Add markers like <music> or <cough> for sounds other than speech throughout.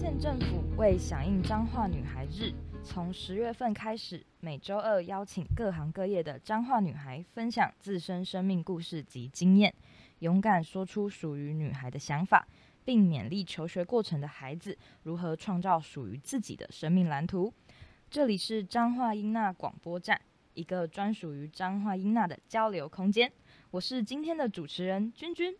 县政府为响应彰化女孩日，从十月份开始，每周二邀请各行各业的彰化女孩分享自身生命故事及经验，勇敢说出属于女孩的想法，并勉励求学过程的孩子如何创造属于自己的生命蓝图。这里是彰化英娜广播站，一个专属于彰化英娜的交流空间。我是今天的主持人君君。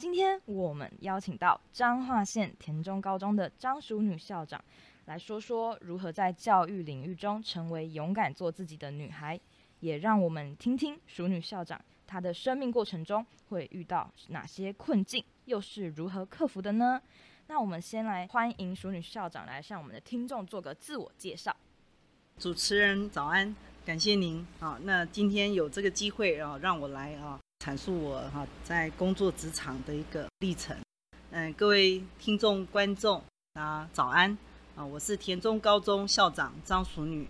今天我们邀请到彰化县田中高中的张淑女校长，来说说如何在教育领域中成为勇敢做自己的女孩，也让我们听听淑女校长她的生命过程中会遇到哪些困境，又是如何克服的呢？那我们先来欢迎淑女校长来向我们的听众做个自我介绍。主持人早安，感谢您啊。那今天有这个机会啊，让我来啊。阐述我哈在工作职场的一个历程。嗯，各位听众观众啊，早安啊！我是田中高中校长张淑女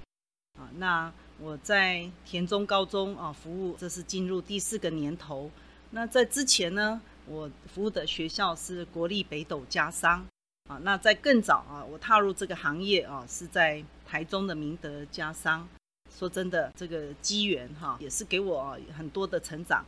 啊。那我在田中高中啊服务，这是进入第四个年头。那在之前呢，我服务的学校是国立北斗家商啊。那在更早啊，我踏入这个行业啊，是在台中的明德家商。说真的，这个机缘哈，也是给我很多的成长。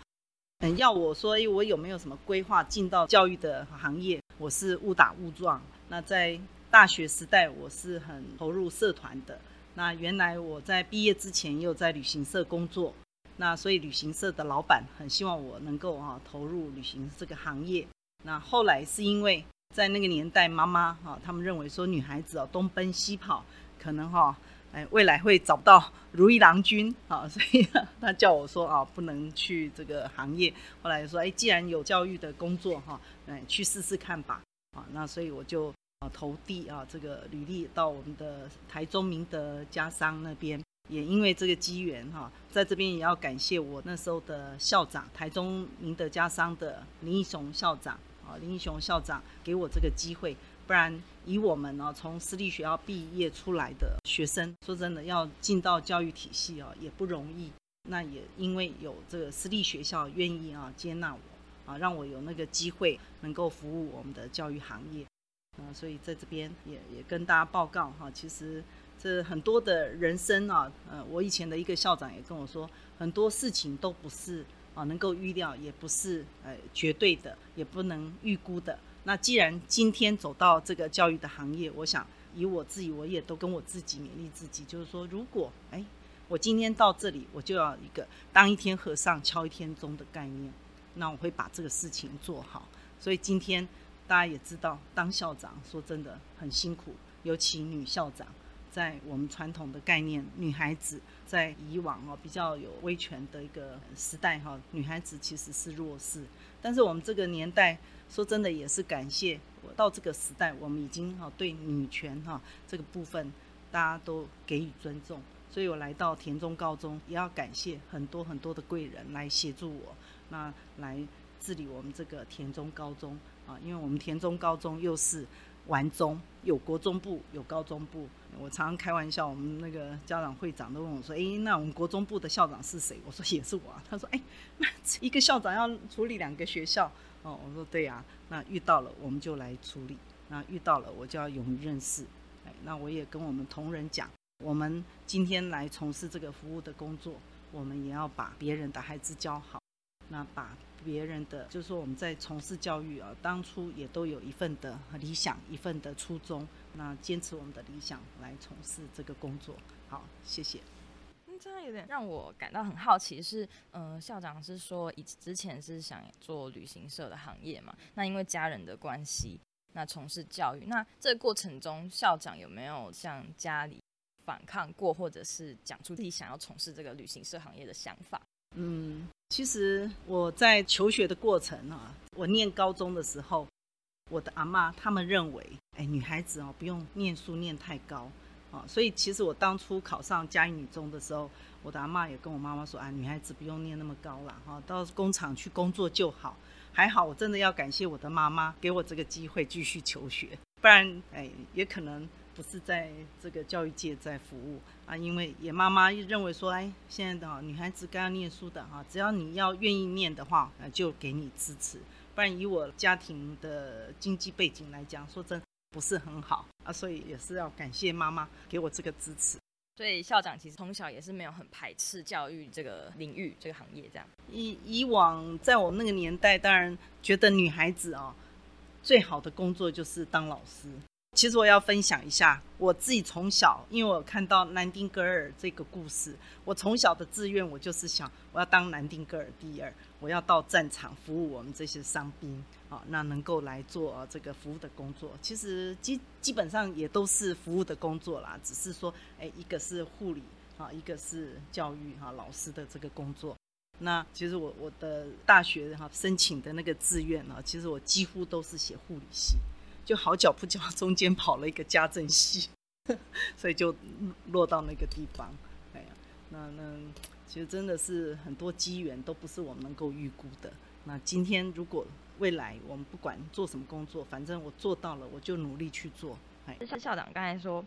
嗯，要我说，哎，我有没有什么规划进到教育的行业？我是误打误撞。那在大学时代，我是很投入社团的。那原来我在毕业之前又在旅行社工作，那所以旅行社的老板很希望我能够啊投入旅行这个行业。那后来是因为在那个年代，妈妈哈他们认为说女孩子哦东奔西跑，可能哈。哎，未来会找不到如意郎君啊，<laughs> 所以他叫我说啊，不能去这个行业。后来说，哎，既然有教育的工作哈，哎，去试试看吧。啊，那所以我就啊投递啊这个履历到我们的台中明德家商那边。也因为这个机缘哈，在这边也要感谢我那时候的校长，台中明德家商的林义雄校长啊，林义雄校长给我这个机会。不然，以我们呢从私立学校毕业出来的学生，说真的，要进到教育体系啊，也不容易。那也因为有这个私立学校愿意啊接纳我啊，让我有那个机会能够服务我们的教育行业啊，所以在这边也也跟大家报告哈，其实这很多的人生啊，呃，我以前的一个校长也跟我说，很多事情都不是啊能够预料，也不是呃绝对的，也不能预估的。那既然今天走到这个教育的行业，我想以我自己，我也都跟我自己勉励自己，就是说，如果哎，我今天到这里，我就要一个当一天和尚敲一天钟的概念，那我会把这个事情做好。所以今天大家也知道，当校长说真的很辛苦，尤其女校长，在我们传统的概念，女孩子在以往哦比较有威权的一个时代哈，女孩子其实是弱势，但是我们这个年代。说真的，也是感谢我到这个时代，我们已经哈对女权哈这个部分，大家都给予尊重。所以我来到田中高中，也要感谢很多很多的贵人来协助我，那来治理我们这个田中高中啊。因为我们田中高中又是完中，有国中部，有高中部。我常常开玩笑，我们那个家长会长都问我说：“哎，那我们国中部的校长是谁？”我说：“也是我。”他说：“哎，那 <laughs> 一个校长要处理两个学校。”哦，我说对呀，那遇到了我们就来处理，那遇到了我就要勇于认识，哎，那我也跟我们同仁讲，我们今天来从事这个服务的工作，我们也要把别人的孩子教好，那把别人的，就是说我们在从事教育啊，当初也都有一份的理想，一份的初衷，那坚持我们的理想来从事这个工作，好，谢谢。真的有点让我感到很好奇，是，嗯，校长是说以之前是想做旅行社的行业嘛？那因为家人的关系，那从事教育，那这个过程中，校长有没有向家里反抗过，或者是讲出自己想要从事这个旅行社行业的想法？嗯，其实我在求学的过程啊，我念高中的时候，我的阿妈他们认为，哎，女孩子哦，不用念书念太高。啊，所以其实我当初考上嘉义女中的时候，我的阿妈也跟我妈妈说啊，女孩子不用念那么高了，哈，到工厂去工作就好。还好，我真的要感谢我的妈妈，给我这个机会继续求学，不然哎，也可能不是在这个教育界在服务啊。因为也妈妈认为说，哎，现在的女孩子该要念书的哈，只要你要愿意念的话，就给你支持。不然以我家庭的经济背景来讲，说真。不是很好啊，所以也是要感谢妈妈给我这个支持。所以校长其实从小也是没有很排斥教育这个领域、这个行业这样。以以往在我那个年代，当然觉得女孩子啊，最好的工作就是当老师。其实我要分享一下我自己从小，因为我看到南丁格尔这个故事，我从小的志愿我就是想我要当南丁格尔第二，我要到战场服务我们这些伤兵啊，那能够来做这个服务的工作。其实基基本上也都是服务的工作啦，只是说，哎，一个是护理啊，一个是教育哈老师的这个工作。那其实我我的大学哈申请的那个志愿呢，其实我几乎都是写护理系。就好巧不巧，中间跑了一个家政系，<laughs> 所以就落到那个地方。哎呀，那那其实真的是很多机缘都不是我们能够预估的。那今天如果未来我们不管做什么工作，反正我做到了，我就努力去做。哎，校校长刚才说，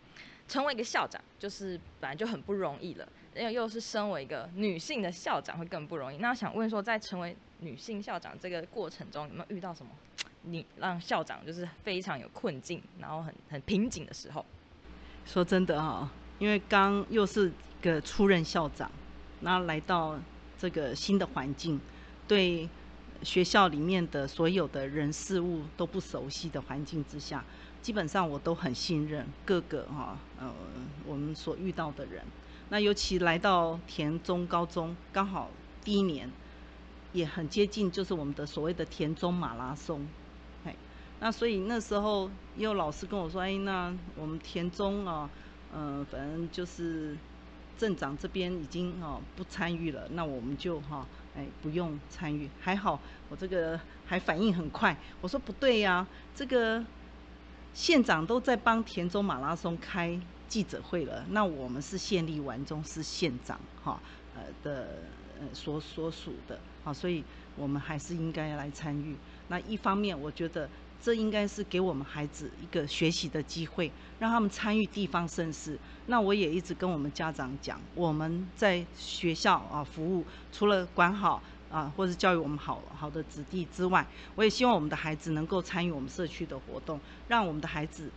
成为一个校长就是本来就很不容易了，又又是身为一个女性的校长会更不容易。那想问说，在成为女性校长这个过程中，有没有遇到什么？你让校长就是非常有困境，然后很很瓶颈的时候。说真的哈，因为刚又是个初任校长，那来到这个新的环境，对学校里面的所有的人事物都不熟悉的环境之下，基本上我都很信任各个哈呃我们所遇到的人。那尤其来到田中高中，刚好第一年也很接近，就是我们的所谓的田中马拉松。那所以那时候也有老师跟我说：“哎，那我们田中啊，嗯，反正就是镇长这边已经哦不参与了，那我们就哈，哎，不用参与。还好我这个还反应很快，我说不对呀，这个县长都在帮田中马拉松开记者会了，那我们是县立完中是县长哈，呃的呃所所属的，好，所以我们还是应该来参与。那一方面，我觉得。这应该是给我们孩子一个学习的机会，让他们参与地方盛事。那我也一直跟我们家长讲，我们在学校啊服务，除了管好啊或者教育我们好好的子弟之外，我也希望我们的孩子能够参与我们社区的活动，让我们的孩子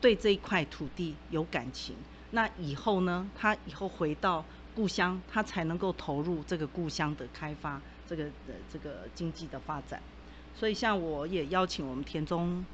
对这一块土地有感情。那以后呢，他以后回到故乡，他才能够投入这个故乡的开发，这个的这个经济的发展。所以，像我也邀请我们田中，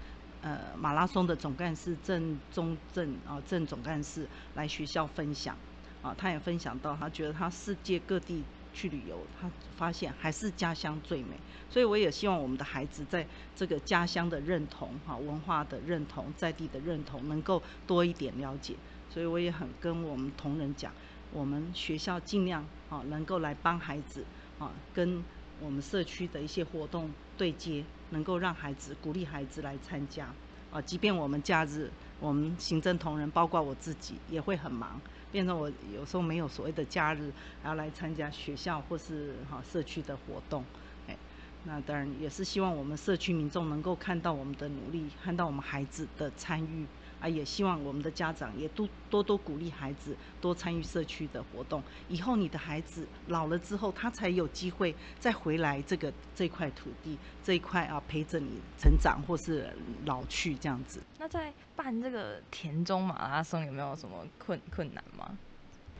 呃，马拉松的总干事郑中正啊，郑总干事来学校分享，啊，他也分享到，他觉得他世界各地去旅游，他发现还是家乡最美。所以，我也希望我们的孩子在这个家乡的认同、哈文化的认同、在地的认同，能够多一点了解。所以，我也很跟我们同仁讲，我们学校尽量啊，能够来帮孩子啊，跟。我们社区的一些活动对接，能够让孩子鼓励孩子来参加啊。即便我们假日，我们行政同仁，包括我自己，也会很忙，变成我有时候没有所谓的假日，还要来参加学校或是哈社区的活动。哎，那当然也是希望我们社区民众能够看到我们的努力，看到我们孩子的参与。啊，也希望我们的家长也多多多鼓励孩子多参与社区的活动。以后你的孩子老了之后，他才有机会再回来这个这块土地这一块啊，陪着你成长或是老去这样子。那在办这个田中马拉松有没有什么困困难吗？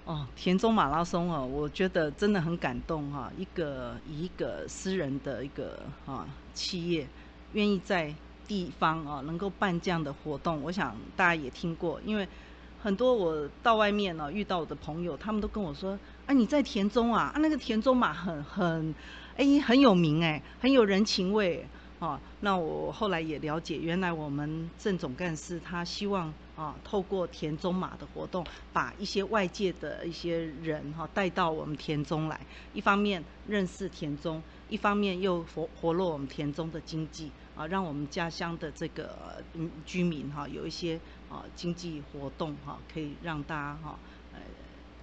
哦，田中马拉松哦，我觉得真的很感动哈，一个以一个私人的一个啊企业愿意在。地方啊，能够办这样的活动，我想大家也听过，因为很多我到外面呢遇到我的朋友，他们都跟我说：“啊，你在田中啊，啊那个田中马很很，哎很有名哎，很有人情味。”啊，那我后来也了解，原来我们郑总干事他希望啊，透过田中马的活动，把一些外界的一些人哈带到我们田中来，一方面认识田中，一方面又活活络我们田中的经济啊，让我们家乡的这个居民哈有一些啊经济活动哈，可以让大家哈呃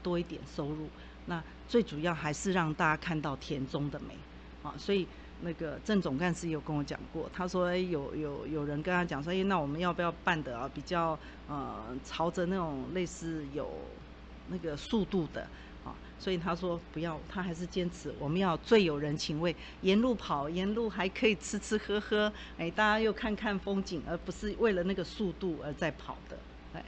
多一点收入。那最主要还是让大家看到田中的美啊，所以。那个郑总干事有跟我讲过，他说有有有人跟他讲说，哎，那我们要不要办的啊？比较呃朝着那种类似有那个速度的，所以他说不要，他还是坚持我们要最有人情味，沿路跑，沿路还可以吃吃喝喝，哎，大家又看看风景，而不是为了那个速度而在跑的，哎，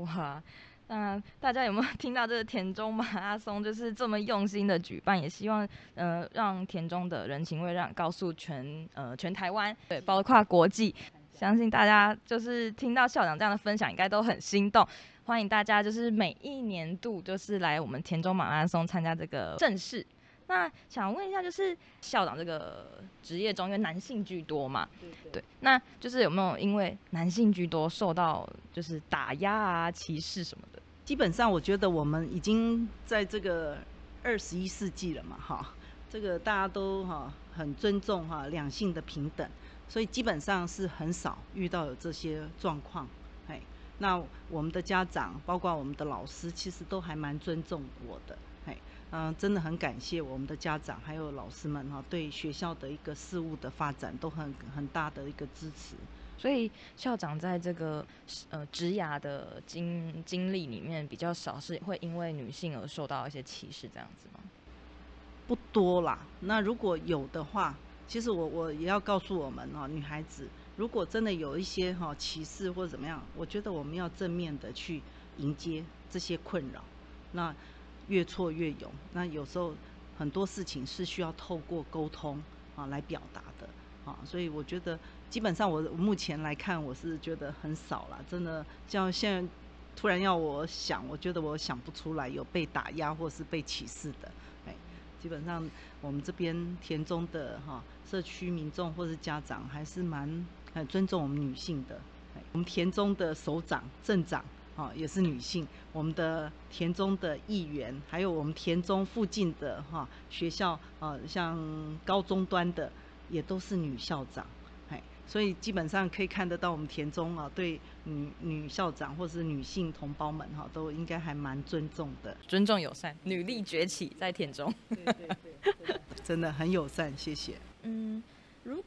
哇。那大家有没有听到这个田中马拉松就是这么用心的举办？也希望呃让田中的人情味让告诉全呃全台湾，对，包括国际。相信大家就是听到校长这样的分享，应该都很心动。欢迎大家就是每一年度就是来我们田中马拉松参加这个正式。那想问一下，就是校长这个职业中，因为男性居多嘛，对，那就是有没有因为男性居多受到就是打压啊、歧视什么的？基本上，我觉得我们已经在这个二十一世纪了嘛，哈，这个大家都哈很尊重哈两性的平等，所以基本上是很少遇到有这些状况。哎，那我们的家长，包括我们的老师，其实都还蛮尊重我的。哎，嗯，真的很感谢我们的家长还有老师们哈，对学校的一个事物的发展都很很大的一个支持。所以校长在这个呃职涯的经经历里面比较少，是会因为女性而受到一些歧视这样子吗？不多啦。那如果有的话，其实我我也要告诉我们哦，女孩子如果真的有一些哈歧视或者怎么样，我觉得我们要正面的去迎接这些困扰。那越挫越勇。那有时候很多事情是需要透过沟通啊来表达的啊，所以我觉得。基本上我目前来看，我是觉得很少了，真的像现在突然要我想，我觉得我想不出来有被打压或是被歧视的。哎，基本上我们这边田中的哈社区民众或是家长还是蛮很尊重我们女性的。我们田中的首长镇长啊也是女性，我们的田中的议员，还有我们田中附近的哈学校啊，像高中端的也都是女校长。所以基本上可以看得到，我们田中啊，对女女校长或是女性同胞们哈，都应该还蛮尊重的，尊重友善，女力崛起在田中，对对对，<laughs> 真的很友善，谢谢。嗯，如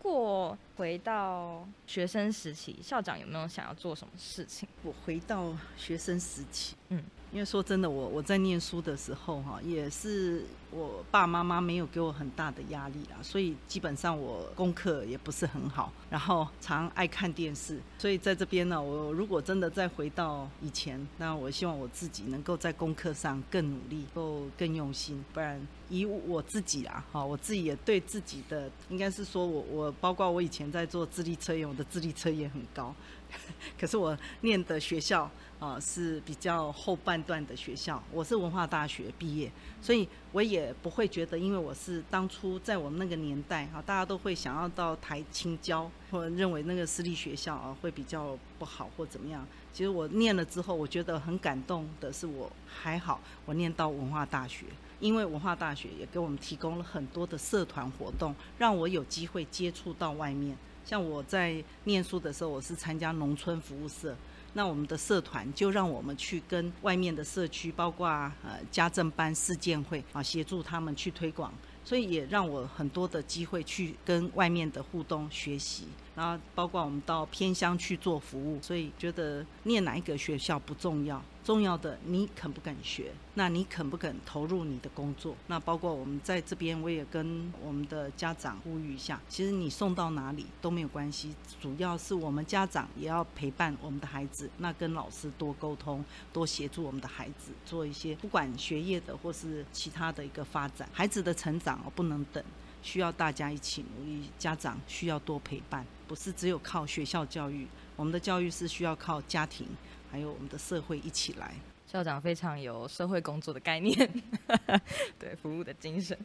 果回到学生时期，校长有没有想要做什么事情？我回到学生时期，嗯。因为说真的，我我在念书的时候哈，也是我爸妈妈没有给我很大的压力啦，所以基本上我功课也不是很好，然后常爱看电视，所以在这边呢，我如果真的再回到以前，那我希望我自己能够在功课上更努力，够更用心，不然以我自己啊，哈，我自己也对自己的，应该是说我我包括我以前在做智力测验，我的智力测验很高。<laughs> 可是我念的学校啊是比较后半段的学校，我是文化大学毕业，所以我也不会觉得，因为我是当初在我们那个年代哈，大家都会想要到台青交，或认为那个私立学校啊会比较不好或怎么样。其实我念了之后，我觉得很感动的是，我还好，我念到文化大学，因为文化大学也给我们提供了很多的社团活动，让我有机会接触到外面。像我在念书的时候，我是参加农村服务社，那我们的社团就让我们去跟外面的社区，包括呃家政班、事件会啊，协助他们去推广，所以也让我很多的机会去跟外面的互动学习。然后包括我们到偏乡去做服务，所以觉得念哪一个学校不重要，重要的你肯不肯学，那你肯不肯投入你的工作？那包括我们在这边，我也跟我们的家长呼吁一下，其实你送到哪里都没有关系，主要是我们家长也要陪伴我们的孩子，那跟老师多沟通，多协助我们的孩子做一些不管学业的或是其他的一个发展，孩子的成长不能等。需要大家一起努力，家长需要多陪伴，不是只有靠学校教育，我们的教育是需要靠家庭，还有我们的社会一起来。校长非常有社会工作的概念，<laughs> 对服务的精神。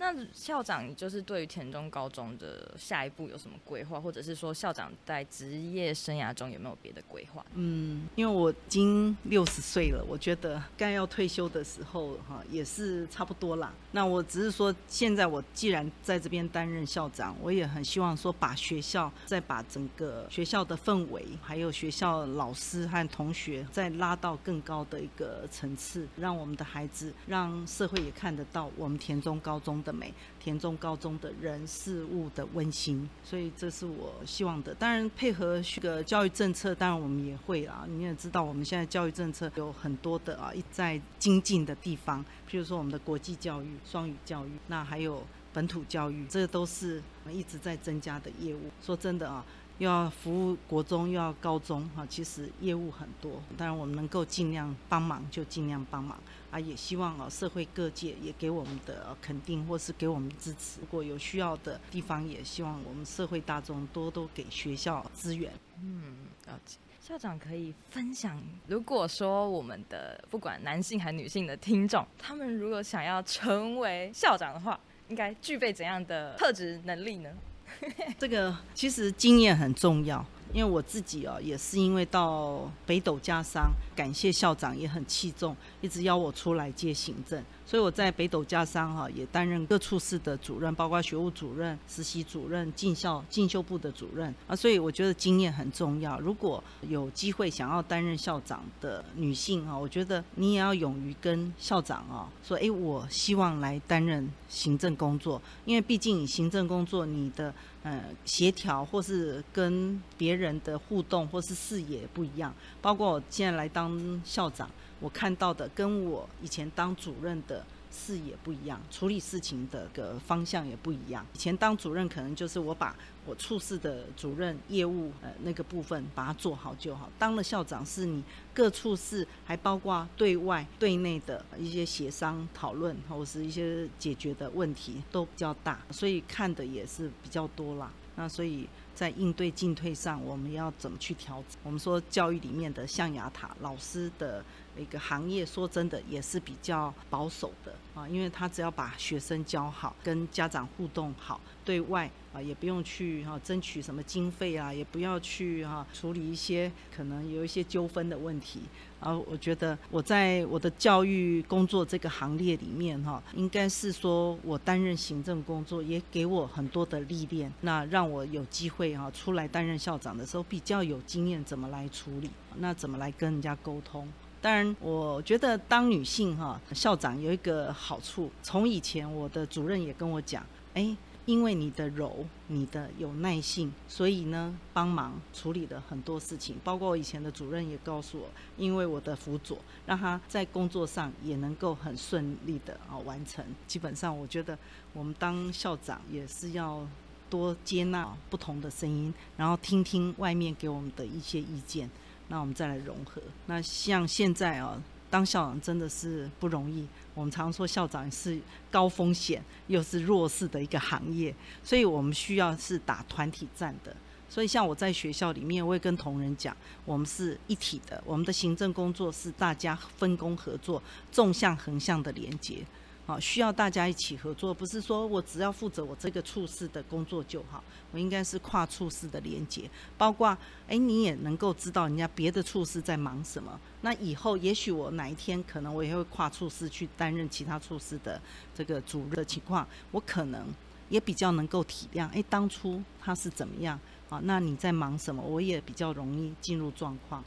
那校长就是对于田中高中的下一步有什么规划，或者是说校长在职业生涯中有没有别的规划？嗯，因为我已经六十岁了，我觉得该要退休的时候哈也是差不多啦。那我只是说，现在我既然在这边担任校长，我也很希望说把学校再把整个学校的氛围，还有学校老师和同学再拉到更高的一个层次，让我们的孩子，让社会也看得到我们田中高中的。的美，田中高中的人事物的温馨，所以这是我希望的。当然配合这个教育政策，当然我们也会啊。你也知道，我们现在教育政策有很多的啊，一在精进的地方，譬如说我们的国际教育、双语教育，那还有本土教育，这都是我们一直在增加的业务。说真的啊。又要服务国中，又要高中，哈，其实业务很多。当然，我们能够尽量帮忙就尽量帮忙，啊，也希望啊社会各界也给我们的肯定或是给我们支持。如果有需要的地方，也希望我们社会大众多多给学校资源。嗯，了解。校长可以分享，如果说我们的不管男性还女性的听众，他们如果想要成为校长的话，应该具备怎样的特质能力呢？<laughs> 这个其实经验很重要。因为我自己哦，也是因为到北斗家商，感谢校长也很器重，一直邀我出来接行政，所以我在北斗家商哈也担任各处室的主任，包括学务主任、实习主任、进校进修部的主任啊，所以我觉得经验很重要。如果有机会想要担任校长的女性啊，我觉得你也要勇于跟校长啊说，哎，我希望来担任行政工作，因为毕竟行政工作你的。呃，协调或是跟别人的互动，或是视野不一样。包括我现在来当校长，我看到的跟我以前当主任的。视野不一样，处理事情的个方向也不一样。以前当主任可能就是我把我处事的主任业务呃那个部分把它做好就好。当了校长是你各处事，还包括对外对内的一些协商讨论，或是一些解决的问题都比较大，所以看的也是比较多啦。那所以在应对进退上，我们要怎么去调整？我们说教育里面的象牙塔，老师的。一个行业说真的也是比较保守的啊，因为他只要把学生教好，跟家长互动好，对外啊也不用去哈争取什么经费啊，也不要去哈处理一些可能有一些纠纷的问题。啊，我觉得我在我的教育工作这个行列里面哈，应该是说我担任行政工作也给我很多的历练，那让我有机会哈出来担任校长的时候比较有经验，怎么来处理，那怎么来跟人家沟通。当然，我觉得当女性哈校长有一个好处，从以前我的主任也跟我讲，哎，因为你的柔，你的有耐性，所以呢帮忙处理了很多事情。包括我以前的主任也告诉我，因为我的辅佐，让他在工作上也能够很顺利的啊完成。基本上，我觉得我们当校长也是要多接纳不同的声音，然后听听外面给我们的一些意见。那我们再来融合。那像现在啊，当校长真的是不容易。我们常说校长是高风险又是弱势的一个行业，所以我们需要是打团体战的。所以像我在学校里面，我会跟同仁讲，我们是一体的，我们的行政工作是大家分工合作，纵向横向的连接。好，需要大家一起合作，不是说我只要负责我这个处事的工作就好，我应该是跨处事的连接，包括哎，你也能够知道人家别的处事在忙什么。那以后也许我哪一天可能我也会跨处事去担任其他处事的这个主任的情况，我可能也比较能够体谅，哎，当初他是怎么样啊？那你在忙什么？我也比较容易进入状况。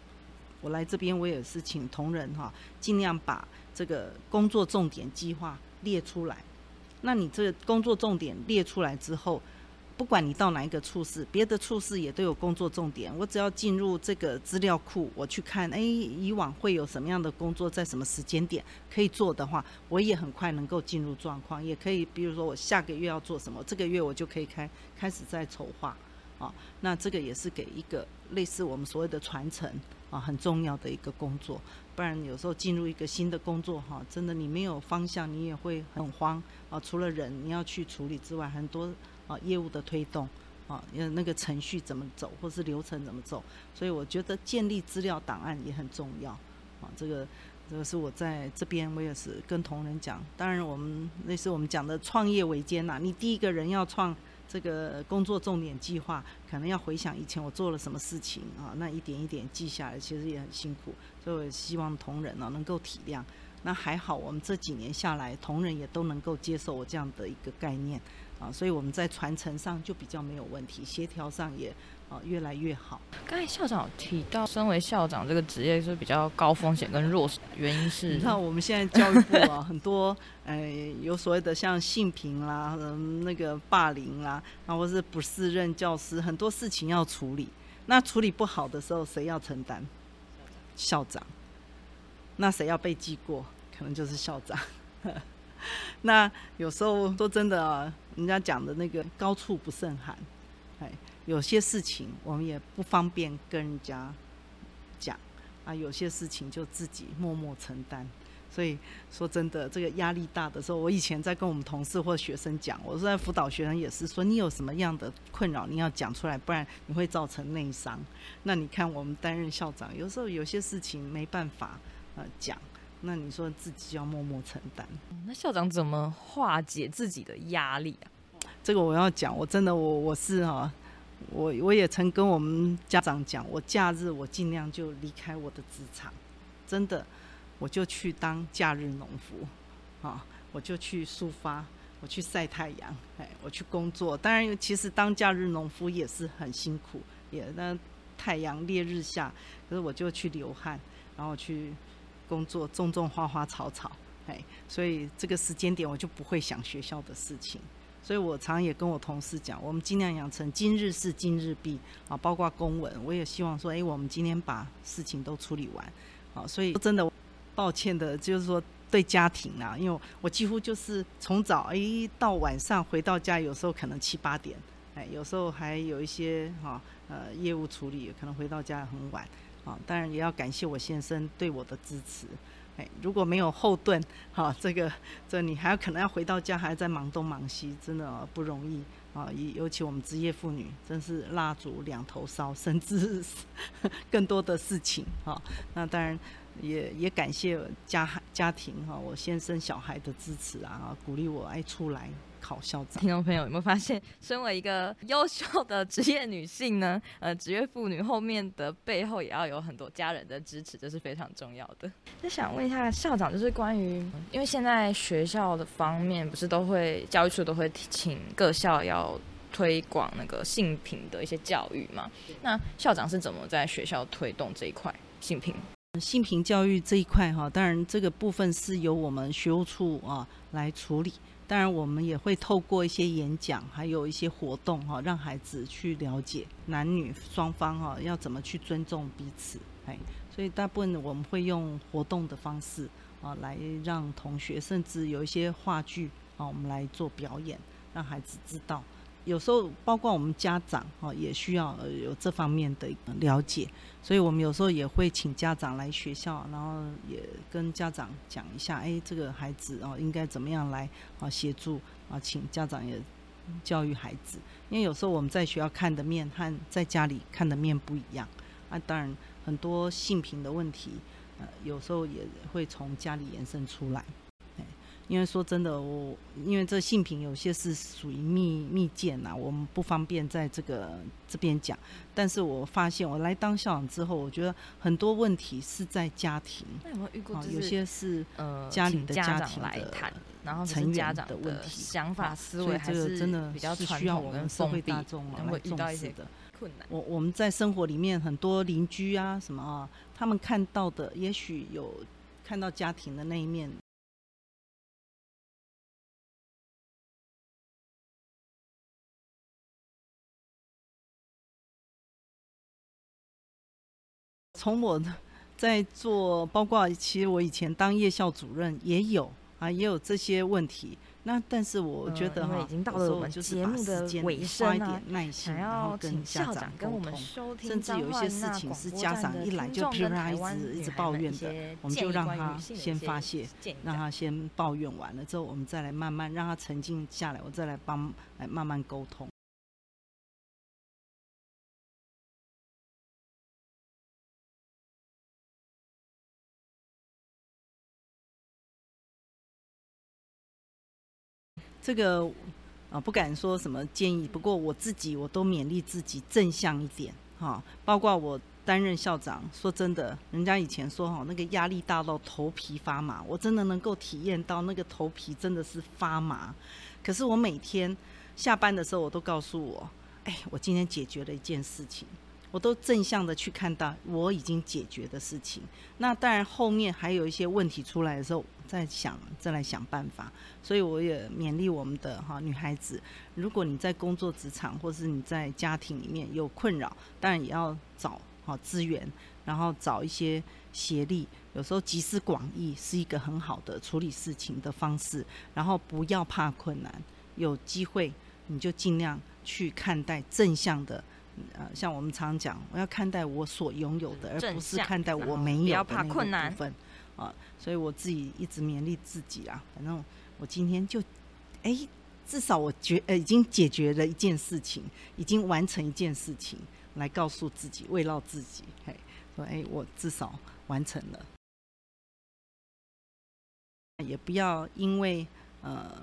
我来这边，我也是请同仁哈，尽量把这个工作重点计划。列出来，那你这个工作重点列出来之后，不管你到哪一个处室，别的处室也都有工作重点。我只要进入这个资料库，我去看，哎，以往会有什么样的工作，在什么时间点可以做的话，我也很快能够进入状况，也可以，比如说我下个月要做什么，这个月我就可以开开始在筹划啊。那这个也是给一个类似我们所谓的传承啊，很重要的一个工作。不然有时候进入一个新的工作哈，真的你没有方向，你也会很慌啊。除了人你要去处理之外，很多啊业务的推动啊，那个程序怎么走，或是流程怎么走，所以我觉得建立资料档案也很重要啊。这个这个是我在这边我也是跟同仁讲，当然我们那是我们讲的创业维艰呐，你第一个人要创。这个工作重点计划可能要回想以前我做了什么事情啊，那一点一点记下来，其实也很辛苦。所以我希望同仁呢能够体谅。那还好，我们这几年下来，同仁也都能够接受我这样的一个概念啊，所以我们在传承上就比较没有问题，协调上也啊越来越好。刚才校长提到，身为校长这个职业是比较高风险跟弱势，原因是你知道我们现在教育部啊，<laughs> 很多呃有所谓的像性平啦、嗯那个霸凌啦，然后或是不适任教师，很多事情要处理。那处理不好的时候，谁要承担？校长。那谁要被记过？可能就是校长。<laughs> 那有时候说真的啊，人家讲的那个高处不胜寒，哎，有些事情我们也不方便跟人家讲啊，有些事情就自己默默承担。所以说真的，这个压力大的时候，我以前在跟我们同事或学生讲，我说在辅导学生也是说，你有什么样的困扰，你要讲出来，不然你会造成内伤。那你看我们担任校长，有时候有些事情没办法呃讲。那你说自己要默默承担，那校长怎么化解自己的压力啊？这个我要讲，我真的我我是哈，我我也曾跟我们家长讲，我假日我尽量就离开我的职场，真的我就去当假日农夫，啊，我就去抒发，我去晒太阳，哎，我去工作。当然，其实当假日农夫也是很辛苦，也那太阳烈日下，可是我就去流汗，然后去。工作种种花花草草，哎，所以这个时间点我就不会想学校的事情，所以我常也跟我同事讲，我们尽量养成今日事今日毕啊，包括公文，我也希望说，哎，我们今天把事情都处理完，啊，所以真的抱歉的，就是说对家庭啊，因为我几乎就是从早哎到晚上回到家，有时候可能七八点，哎，有时候还有一些哈呃业务处理，可能回到家很晚。啊，当然也要感谢我先生对我的支持。哎，如果没有后盾，<laughs> 哈，这个这你还有可能要回到家还在忙东忙西，真的不容易啊。尤尤其我们职业妇女，真是蜡烛两头烧，甚至 <laughs> 更多的事情哈。那当然也也感谢家家庭哈，我先生小孩的支持啊，鼓励我爱出来。考校长，听众朋友有没有发现，身为一个优秀的职业女性呢？<laughs> 呃，职业妇女后面的背后也要有很多家人的支持，这是非常重要的。那想问一下校长，就是关于，因为现在学校的方面不是都会教育处都会请各校要推广那个性平的一些教育嘛？那校长是怎么在学校推动这一块性平？性平教育这一块哈，当然这个部分是由我们学务处啊来处理。当然，我们也会透过一些演讲，还有一些活动哈，让孩子去了解男女双方哈要怎么去尊重彼此。哎，所以大部分我们会用活动的方式啊，来让同学，甚至有一些话剧啊，我们来做表演，让孩子知道。有时候包括我们家长哦，也需要有这方面的了解，所以我们有时候也会请家长来学校，然后也跟家长讲一下，哎，这个孩子哦应该怎么样来啊协助啊，请家长也教育孩子，因为有时候我们在学校看的面和在家里看的面不一样，啊，当然很多性平的问题，呃，有时候也会从家里延伸出来。因为说真的，我因为这性品有些是属于密密件呐，我们不方便在这个这边讲。但是我发现我来当校长之后，我觉得很多问题是在家庭。那有没有遇过？有些是呃家里的家长来谈，然后成家长的问题、想法、思维，这个真的比较需要我们社会大众来重视的。困难。我我们在生活里面很多邻居啊什么啊，他们看到的也许有看到家庭的那一面。从我在做，包括其实我以前当夜校主任也有啊，也有这些问题。那但是我觉得哈，已经到了我们节目的尾声啊，想要跟校长跟我们收听，甚至有一些事情是家长一来就噼里啪一直一直抱怨的，我们就让他先发泄，让他先抱怨完了之后，我们再来慢慢让他沉静下来，我再来帮来慢慢沟通。这个啊，不敢说什么建议，不过我自己我都勉励自己正向一点哈。包括我担任校长，说真的，人家以前说哈，那个压力大到头皮发麻，我真的能够体验到那个头皮真的是发麻。可是我每天下班的时候，我都告诉我，哎，我今天解决了一件事情，我都正向的去看到我已经解决的事情。那当然后面还有一些问题出来的时候，再想再来想办法。所以我也勉励我们的哈女孩子，如果你在工作职场或是你在家庭里面有困扰，当然也要找好资源，然后找一些协力。有时候集思广益是一个很好的处理事情的方式。然后不要怕困难，有机会你就尽量去看待正向的。呃，像我们常讲，我要看待我所拥有的，而不是看待我没有的那个部分。啊，所以我自己一直勉励自己啊，反正。我今天就，哎，至少我觉呃已经解决了一件事情，已经完成一件事情，来告诉自己慰劳自己，嘿，说哎我至少完成了，也不要因为呃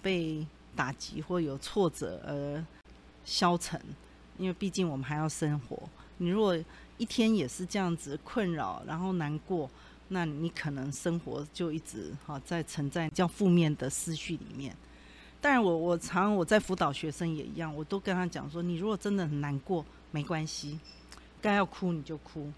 被打击或有挫折而消沉，因为毕竟我们还要生活。你如果一天也是这样子困扰，然后难过。那你可能生活就一直哈在存在较负面的思绪里面。当然，我我常我在辅导学生也一样，我都跟他讲说，你如果真的很难过，没关系，该要哭你就哭。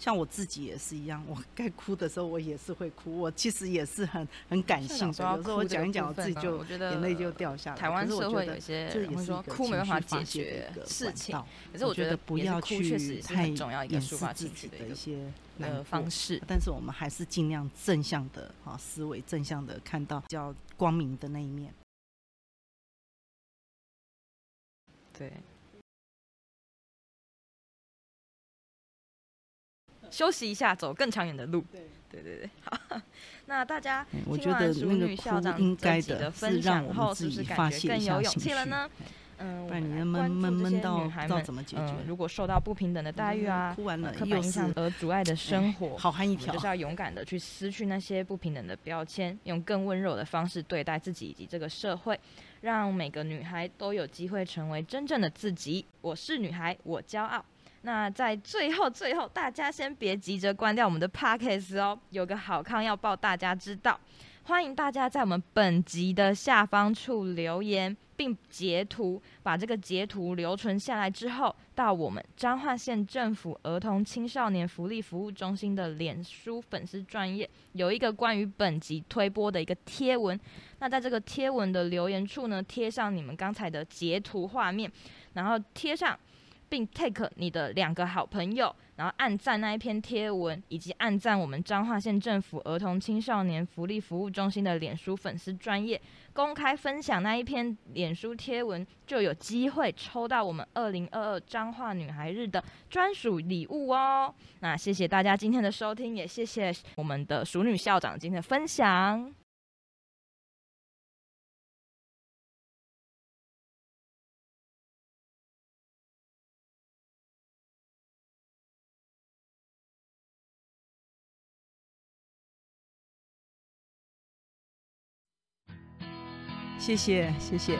像我自己也是一样，我该哭的时候我也是会哭。我其实也是很很感性的，有时候我讲一讲，我自己就眼泪就掉下来。台湾社会有些人会说哭没办法解决事情，可是我觉得不要去太掩饰自己的一些呃方式。但是我们还是尽量正向的啊思维，正向的看到比较光明的那一面。对。休息一下，走更长远的路。对对对对，<laughs> 好。那大家听完淑女校长这集的分享后，是不是感觉更有勇气了呢？嗯，我们关注这些女孩们，嗯，如果受到不平等的待遇啊，刻板印象而阻碍的生活，好汉一条，就是要勇敢的去撕去那些不平等的标签，用更温柔的方式对待自己以及这个社会，让每个女孩都有机会成为真正的自己。我是女孩，我骄傲。那在最后，最后，大家先别急着关掉我们的 podcast 哦，有个好康要报大家知道，欢迎大家在我们本集的下方处留言，并截图，把这个截图留存下来之后，到我们彰化县政府儿童青少年福利服务中心的脸书粉丝专业，有一个关于本集推播的一个贴文，那在这个贴文的留言处呢，贴上你们刚才的截图画面，然后贴上。并 take 你的两个好朋友，然后按赞那一篇贴文，以及按赞我们彰化县政府儿童青少年福利服务中心的脸书粉丝专业，公开分享那一篇脸书贴文，就有机会抽到我们二零二二彰化女孩日的专属礼物哦。那谢谢大家今天的收听，也谢谢我们的熟女校长今天的分享。谢谢，谢谢。